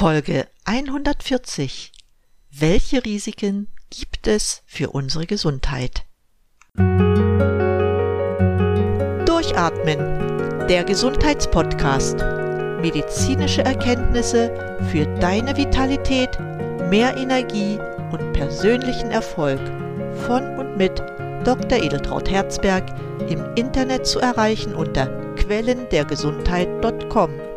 Folge 140. Welche Risiken gibt es für unsere Gesundheit? Durchatmen, der Gesundheitspodcast. Medizinische Erkenntnisse für deine Vitalität, mehr Energie und persönlichen Erfolg von und mit Dr. Edeltraut Herzberg im Internet zu erreichen unter quellendergesundheit.com.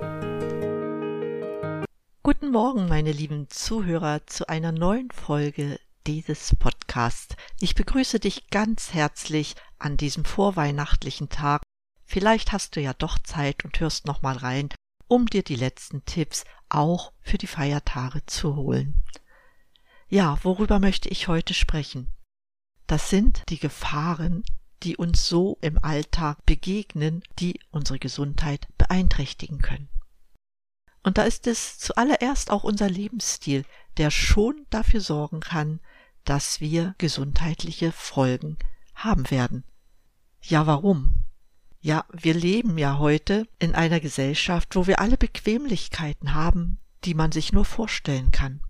Guten Morgen, meine lieben Zuhörer, zu einer neuen Folge dieses Podcasts. Ich begrüße dich ganz herzlich an diesem vorweihnachtlichen Tag. Vielleicht hast du ja doch Zeit und hörst noch mal rein, um dir die letzten Tipps auch für die Feiertage zu holen. Ja, worüber möchte ich heute sprechen? Das sind die Gefahren, die uns so im Alltag begegnen, die unsere Gesundheit beeinträchtigen können. Und da ist es zuallererst auch unser Lebensstil, der schon dafür sorgen kann, dass wir gesundheitliche Folgen haben werden. Ja, warum? Ja, wir leben ja heute in einer Gesellschaft, wo wir alle Bequemlichkeiten haben, die man sich nur vorstellen kann.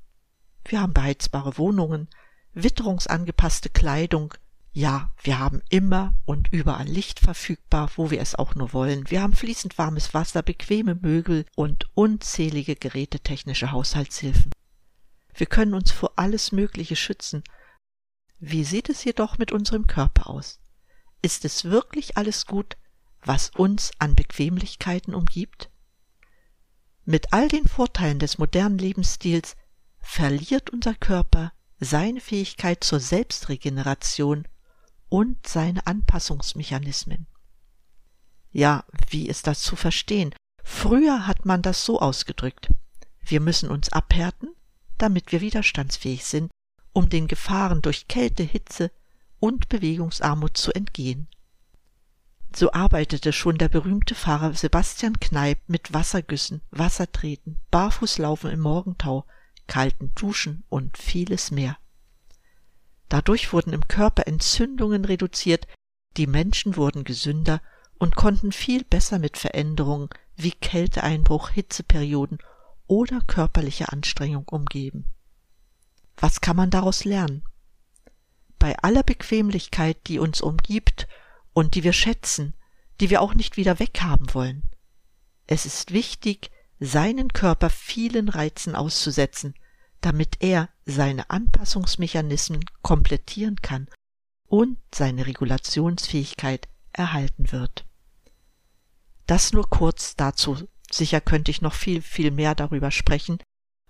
Wir haben beheizbare Wohnungen, witterungsangepasste Kleidung, ja, wir haben immer und überall Licht verfügbar, wo wir es auch nur wollen. Wir haben fließend warmes Wasser, bequeme Möbel und unzählige gerätetechnische Haushaltshilfen. Wir können uns vor alles Mögliche schützen. Wie sieht es jedoch mit unserem Körper aus? Ist es wirklich alles gut, was uns an Bequemlichkeiten umgibt? Mit all den Vorteilen des modernen Lebensstils verliert unser Körper seine Fähigkeit zur Selbstregeneration und seine Anpassungsmechanismen. Ja, wie ist das zu verstehen? Früher hat man das so ausgedrückt. Wir müssen uns abhärten, damit wir widerstandsfähig sind, um den Gefahren durch Kälte, Hitze und Bewegungsarmut zu entgehen. So arbeitete schon der berühmte Pfarrer Sebastian Kneip mit Wassergüssen, Wassertreten, Barfußlaufen im Morgentau, kalten Duschen und vieles mehr. Dadurch wurden im Körper Entzündungen reduziert, die Menschen wurden gesünder und konnten viel besser mit Veränderungen wie Kälteeinbruch, Hitzeperioden oder körperlicher Anstrengung umgeben. Was kann man daraus lernen? Bei aller Bequemlichkeit, die uns umgibt und die wir schätzen, die wir auch nicht wieder weghaben wollen. Es ist wichtig, seinen Körper vielen Reizen auszusetzen, damit er seine Anpassungsmechanismen komplettieren kann und seine Regulationsfähigkeit erhalten wird. Das nur kurz dazu. Sicher könnte ich noch viel, viel mehr darüber sprechen,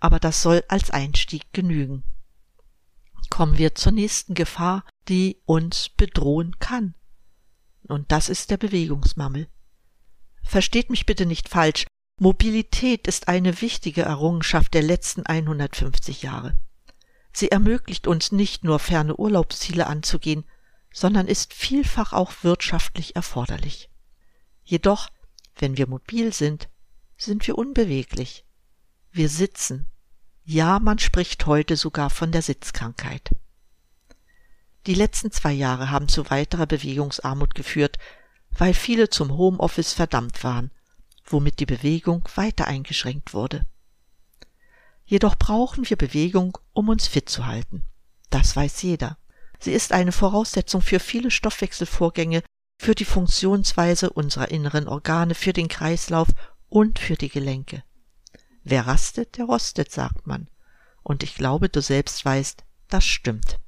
aber das soll als Einstieg genügen. Kommen wir zur nächsten Gefahr, die uns bedrohen kann. Und das ist der Bewegungsmammel. Versteht mich bitte nicht falsch, Mobilität ist eine wichtige Errungenschaft der letzten 150 Jahre. Sie ermöglicht uns nicht nur ferne Urlaubsziele anzugehen, sondern ist vielfach auch wirtschaftlich erforderlich. Jedoch, wenn wir mobil sind, sind wir unbeweglich. Wir sitzen. Ja, man spricht heute sogar von der Sitzkrankheit. Die letzten zwei Jahre haben zu weiterer Bewegungsarmut geführt, weil viele zum Homeoffice verdammt waren womit die Bewegung weiter eingeschränkt wurde. Jedoch brauchen wir Bewegung, um uns fit zu halten. Das weiß jeder. Sie ist eine Voraussetzung für viele Stoffwechselvorgänge, für die Funktionsweise unserer inneren Organe, für den Kreislauf und für die Gelenke. Wer rastet, der rostet, sagt man. Und ich glaube, du selbst weißt, das stimmt.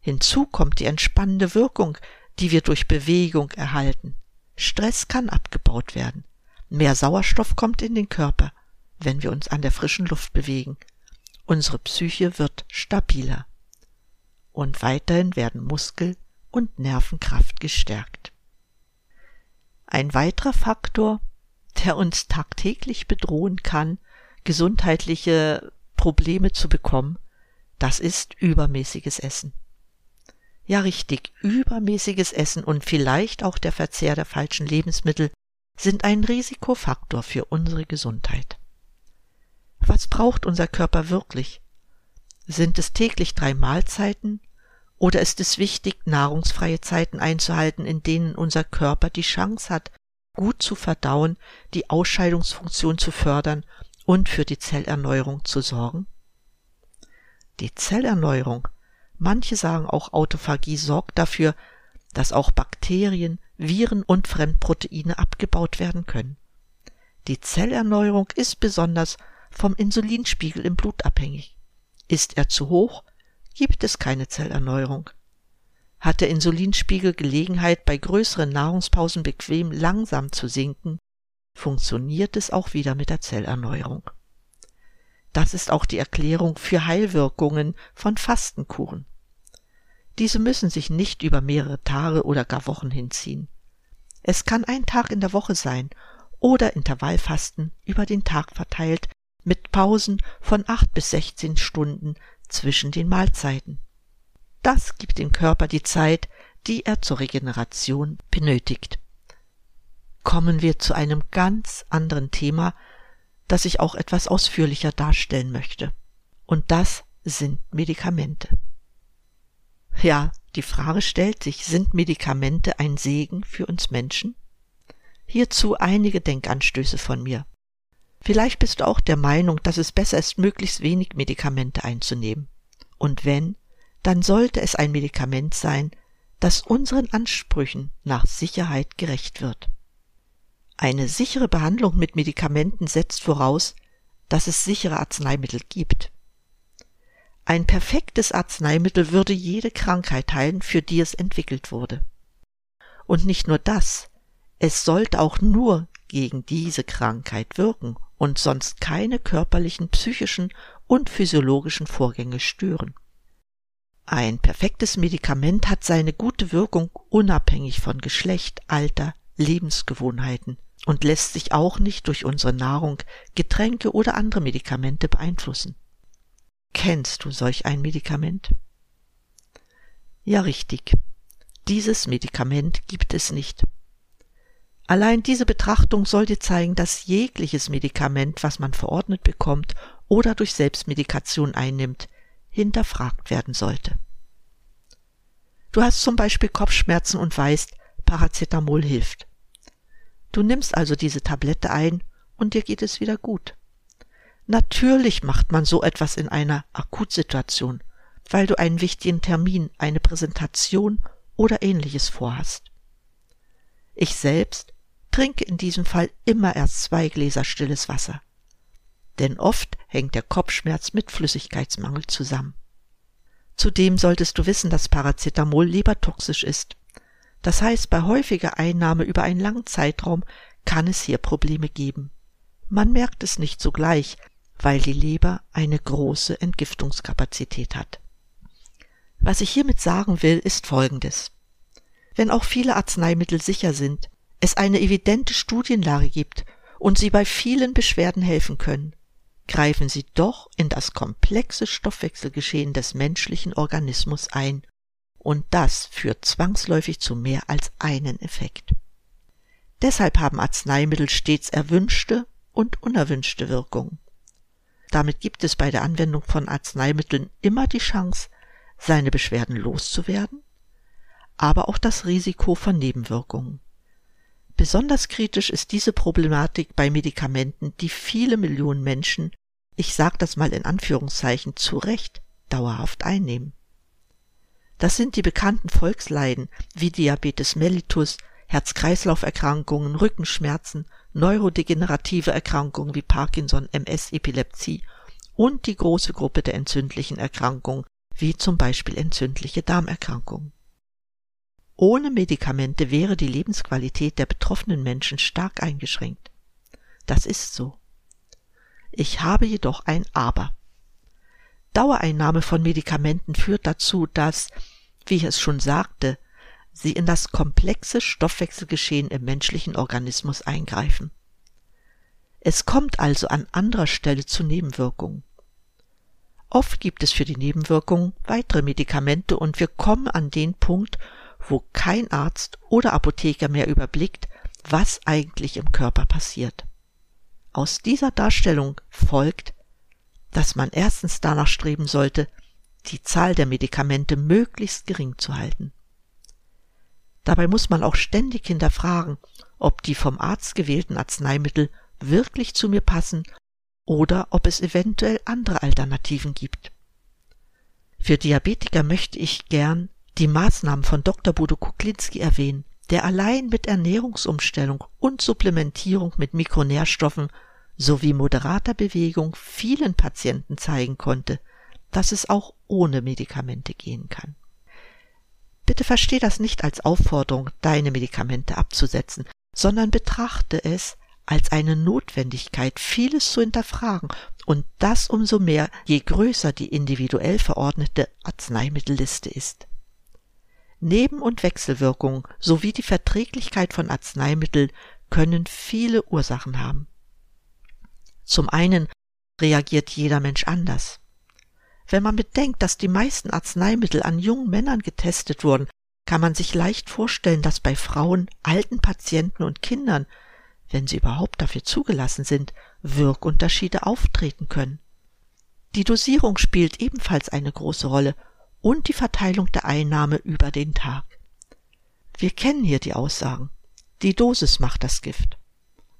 Hinzu kommt die entspannende Wirkung, die wir durch Bewegung erhalten. Stress kann abgebaut werden. Mehr Sauerstoff kommt in den Körper, wenn wir uns an der frischen Luft bewegen. Unsere Psyche wird stabiler. Und weiterhin werden Muskel und Nervenkraft gestärkt. Ein weiterer Faktor, der uns tagtäglich bedrohen kann, gesundheitliche Probleme zu bekommen, das ist übermäßiges Essen. Ja, richtig, übermäßiges Essen und vielleicht auch der Verzehr der falschen Lebensmittel sind ein Risikofaktor für unsere Gesundheit. Was braucht unser Körper wirklich? Sind es täglich drei Mahlzeiten oder ist es wichtig, nahrungsfreie Zeiten einzuhalten, in denen unser Körper die Chance hat, gut zu verdauen, die Ausscheidungsfunktion zu fördern und für die Zellerneuerung zu sorgen? Die Zellerneuerung, manche sagen auch Autophagie, sorgt dafür, dass auch Bakterien, Viren und Fremdproteine abgebaut werden können. Die Zellerneuerung ist besonders vom Insulinspiegel im Blut abhängig. Ist er zu hoch, gibt es keine Zellerneuerung. Hat der Insulinspiegel Gelegenheit, bei größeren Nahrungspausen bequem langsam zu sinken, funktioniert es auch wieder mit der Zellerneuerung. Das ist auch die Erklärung für Heilwirkungen von Fastenkuren. Diese müssen sich nicht über mehrere Tage oder gar Wochen hinziehen. Es kann ein Tag in der Woche sein oder Intervallfasten über den Tag verteilt mit Pausen von acht bis sechzehn Stunden zwischen den Mahlzeiten. Das gibt dem Körper die Zeit, die er zur Regeneration benötigt. Kommen wir zu einem ganz anderen Thema, das ich auch etwas ausführlicher darstellen möchte. Und das sind Medikamente. Ja, die Frage stellt sich, sind Medikamente ein Segen für uns Menschen? Hierzu einige Denkanstöße von mir. Vielleicht bist du auch der Meinung, dass es besser ist, möglichst wenig Medikamente einzunehmen. Und wenn, dann sollte es ein Medikament sein, das unseren Ansprüchen nach Sicherheit gerecht wird. Eine sichere Behandlung mit Medikamenten setzt voraus, dass es sichere Arzneimittel gibt. Ein perfektes Arzneimittel würde jede Krankheit heilen, für die es entwickelt wurde. Und nicht nur das, es sollte auch nur gegen diese Krankheit wirken und sonst keine körperlichen, psychischen und physiologischen Vorgänge stören. Ein perfektes Medikament hat seine gute Wirkung unabhängig von Geschlecht, Alter, Lebensgewohnheiten und lässt sich auch nicht durch unsere Nahrung, Getränke oder andere Medikamente beeinflussen. Kennst du solch ein Medikament? Ja, richtig. Dieses Medikament gibt es nicht. Allein diese Betrachtung soll dir zeigen, dass jegliches Medikament, was man verordnet bekommt oder durch Selbstmedikation einnimmt, hinterfragt werden sollte. Du hast zum Beispiel Kopfschmerzen und weißt, Paracetamol hilft. Du nimmst also diese Tablette ein und dir geht es wieder gut. Natürlich macht man so etwas in einer Akutsituation, weil du einen wichtigen Termin, eine Präsentation oder ähnliches vorhast. Ich selbst trinke in diesem Fall immer erst zwei Gläser stilles Wasser. Denn oft hängt der Kopfschmerz mit Flüssigkeitsmangel zusammen. Zudem solltest du wissen, dass Paracetamol lebertoxisch ist. Das heißt, bei häufiger Einnahme über einen langen Zeitraum kann es hier Probleme geben. Man merkt es nicht sogleich, weil die Leber eine große Entgiftungskapazität hat. Was ich hiermit sagen will, ist Folgendes. Wenn auch viele Arzneimittel sicher sind, es eine evidente Studienlage gibt und sie bei vielen Beschwerden helfen können, greifen sie doch in das komplexe Stoffwechselgeschehen des menschlichen Organismus ein, und das führt zwangsläufig zu mehr als einen Effekt. Deshalb haben Arzneimittel stets erwünschte und unerwünschte Wirkungen. Damit gibt es bei der Anwendung von Arzneimitteln immer die Chance, seine Beschwerden loszuwerden, aber auch das Risiko von Nebenwirkungen. Besonders kritisch ist diese Problematik bei Medikamenten, die viele Millionen Menschen, ich sag das mal in Anführungszeichen, zu Recht dauerhaft einnehmen. Das sind die bekannten Volksleiden wie Diabetes mellitus, Herz-Kreislauf-Erkrankungen, Rückenschmerzen, neurodegenerative Erkrankungen wie Parkinson, MS, Epilepsie und die große Gruppe der entzündlichen Erkrankungen wie zum Beispiel entzündliche Darmerkrankungen. Ohne Medikamente wäre die Lebensqualität der betroffenen Menschen stark eingeschränkt. Das ist so. Ich habe jedoch ein Aber. Dauereinnahme von Medikamenten führt dazu, dass, wie ich es schon sagte, sie in das komplexe Stoffwechselgeschehen im menschlichen Organismus eingreifen. Es kommt also an anderer Stelle zu Nebenwirkungen. Oft gibt es für die Nebenwirkungen weitere Medikamente und wir kommen an den Punkt, wo kein Arzt oder Apotheker mehr überblickt, was eigentlich im Körper passiert. Aus dieser Darstellung folgt, dass man erstens danach streben sollte, die Zahl der Medikamente möglichst gering zu halten. Dabei muss man auch ständig hinterfragen, ob die vom Arzt gewählten Arzneimittel wirklich zu mir passen oder ob es eventuell andere Alternativen gibt. Für Diabetiker möchte ich gern die Maßnahmen von Dr. Bodo Kuklinski erwähnen, der allein mit Ernährungsumstellung und Supplementierung mit Mikronährstoffen sowie moderater Bewegung vielen Patienten zeigen konnte, dass es auch ohne Medikamente gehen kann. Bitte versteh das nicht als Aufforderung, deine Medikamente abzusetzen, sondern betrachte es als eine Notwendigkeit, vieles zu hinterfragen, und das umso mehr, je größer die individuell verordnete Arzneimittelliste ist. Neben- und Wechselwirkungen sowie die Verträglichkeit von Arzneimitteln können viele Ursachen haben. Zum einen reagiert jeder Mensch anders. Wenn man bedenkt, dass die meisten Arzneimittel an jungen Männern getestet wurden, kann man sich leicht vorstellen, dass bei Frauen, alten Patienten und Kindern, wenn sie überhaupt dafür zugelassen sind, Wirkunterschiede auftreten können. Die Dosierung spielt ebenfalls eine große Rolle und die Verteilung der Einnahme über den Tag. Wir kennen hier die Aussagen. Die Dosis macht das Gift.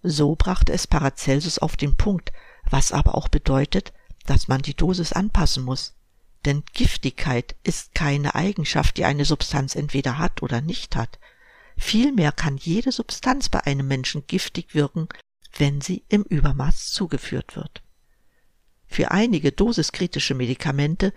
So brachte es Paracelsus auf den Punkt, was aber auch bedeutet, dass man die Dosis anpassen muss. Denn Giftigkeit ist keine Eigenschaft, die eine Substanz entweder hat oder nicht hat. Vielmehr kann jede Substanz bei einem Menschen giftig wirken, wenn sie im Übermaß zugeführt wird. Für einige dosiskritische Medikamente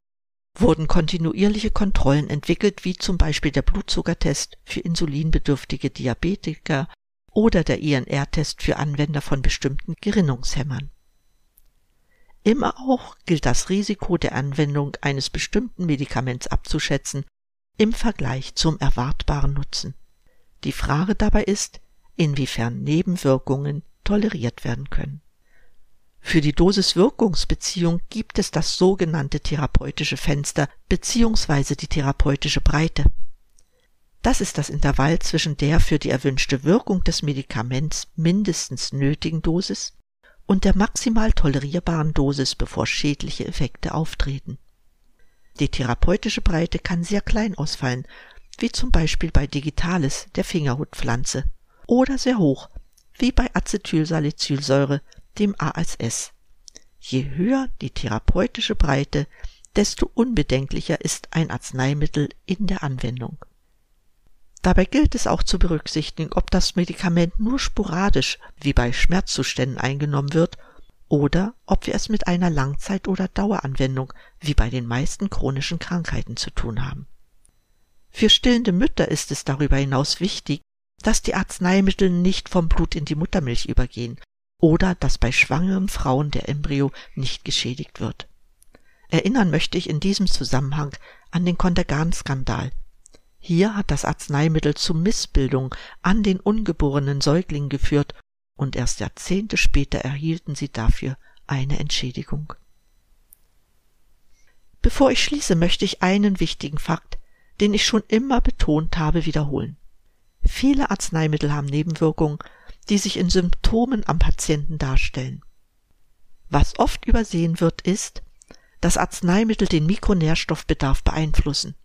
wurden kontinuierliche Kontrollen entwickelt, wie zum Beispiel der Blutzuckertest für insulinbedürftige Diabetiker oder der INR-Test für Anwender von bestimmten Gerinnungshämmern. Immer auch gilt das Risiko der Anwendung eines bestimmten Medikaments abzuschätzen im Vergleich zum erwartbaren Nutzen. Die Frage dabei ist, inwiefern Nebenwirkungen toleriert werden können. Für die Dosis-Wirkungsbeziehung gibt es das sogenannte therapeutische Fenster bzw. die therapeutische Breite. Das ist das Intervall zwischen der für die erwünschte Wirkung des Medikaments mindestens nötigen Dosis und der maximal tolerierbaren Dosis, bevor schädliche Effekte auftreten. Die therapeutische Breite kann sehr klein ausfallen, wie zum Beispiel bei Digitalis, der Fingerhutpflanze, oder sehr hoch, wie bei Acetylsalicylsäure, dem ASS. Je höher die therapeutische Breite, desto unbedenklicher ist ein Arzneimittel in der Anwendung. Dabei gilt es auch zu berücksichtigen, ob das Medikament nur sporadisch wie bei Schmerzzuständen eingenommen wird oder ob wir es mit einer Langzeit- oder Daueranwendung wie bei den meisten chronischen Krankheiten zu tun haben. Für stillende Mütter ist es darüber hinaus wichtig, dass die Arzneimittel nicht vom Blut in die Muttermilch übergehen oder dass bei schwangeren Frauen der Embryo nicht geschädigt wird. Erinnern möchte ich in diesem Zusammenhang an den Kontergan-Skandal. Hier hat das Arzneimittel zu Missbildung an den ungeborenen Säuglingen geführt und erst Jahrzehnte später erhielten sie dafür eine Entschädigung. Bevor ich schließe, möchte ich einen wichtigen Fakt, den ich schon immer betont habe, wiederholen. Viele Arzneimittel haben Nebenwirkungen, die sich in Symptomen am Patienten darstellen. Was oft übersehen wird, ist, dass Arzneimittel den Mikronährstoffbedarf beeinflussen.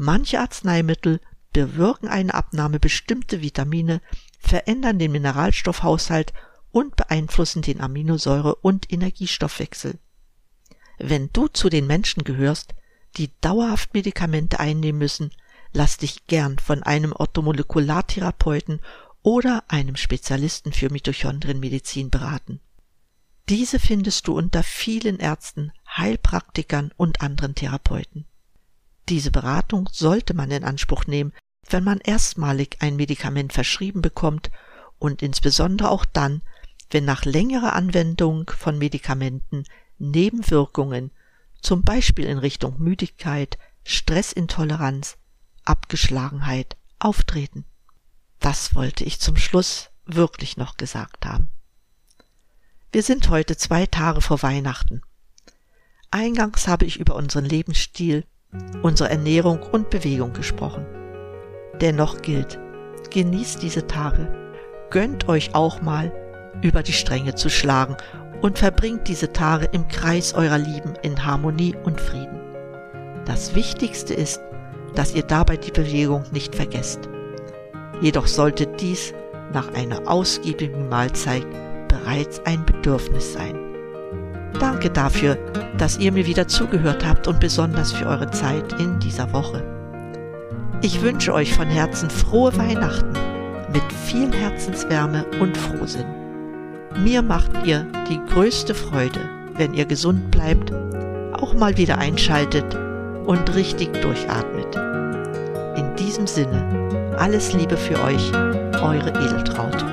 Manche Arzneimittel bewirken eine Abnahme bestimmter Vitamine, verändern den Mineralstoffhaushalt und beeinflussen den Aminosäure- und Energiestoffwechsel. Wenn du zu den Menschen gehörst, die dauerhaft Medikamente einnehmen müssen, lass dich gern von einem Orthomolekulartherapeuten oder einem Spezialisten für Mitochondrienmedizin beraten. Diese findest du unter vielen Ärzten, Heilpraktikern und anderen Therapeuten. Diese Beratung sollte man in Anspruch nehmen, wenn man erstmalig ein Medikament verschrieben bekommt und insbesondere auch dann, wenn nach längerer Anwendung von Medikamenten Nebenwirkungen, zum Beispiel in Richtung Müdigkeit, Stressintoleranz, Abgeschlagenheit auftreten. Das wollte ich zum Schluss wirklich noch gesagt haben. Wir sind heute zwei Tage vor Weihnachten. Eingangs habe ich über unseren Lebensstil, unsere Ernährung und Bewegung gesprochen. Dennoch gilt, genießt diese Tage, gönnt euch auch mal über die Stränge zu schlagen und verbringt diese Tage im Kreis eurer Lieben in Harmonie und Frieden. Das Wichtigste ist, dass ihr dabei die Bewegung nicht vergesst. Jedoch sollte dies nach einer ausgiebigen Mahlzeit bereits ein Bedürfnis sein. Danke dafür, dass ihr mir wieder zugehört habt und besonders für eure Zeit in dieser Woche. Ich wünsche euch von Herzen frohe Weihnachten mit viel Herzenswärme und Frohsinn. Mir macht ihr die größte Freude, wenn ihr gesund bleibt, auch mal wieder einschaltet und richtig durchatmet. In diesem Sinne, alles Liebe für euch, eure Edeltraut.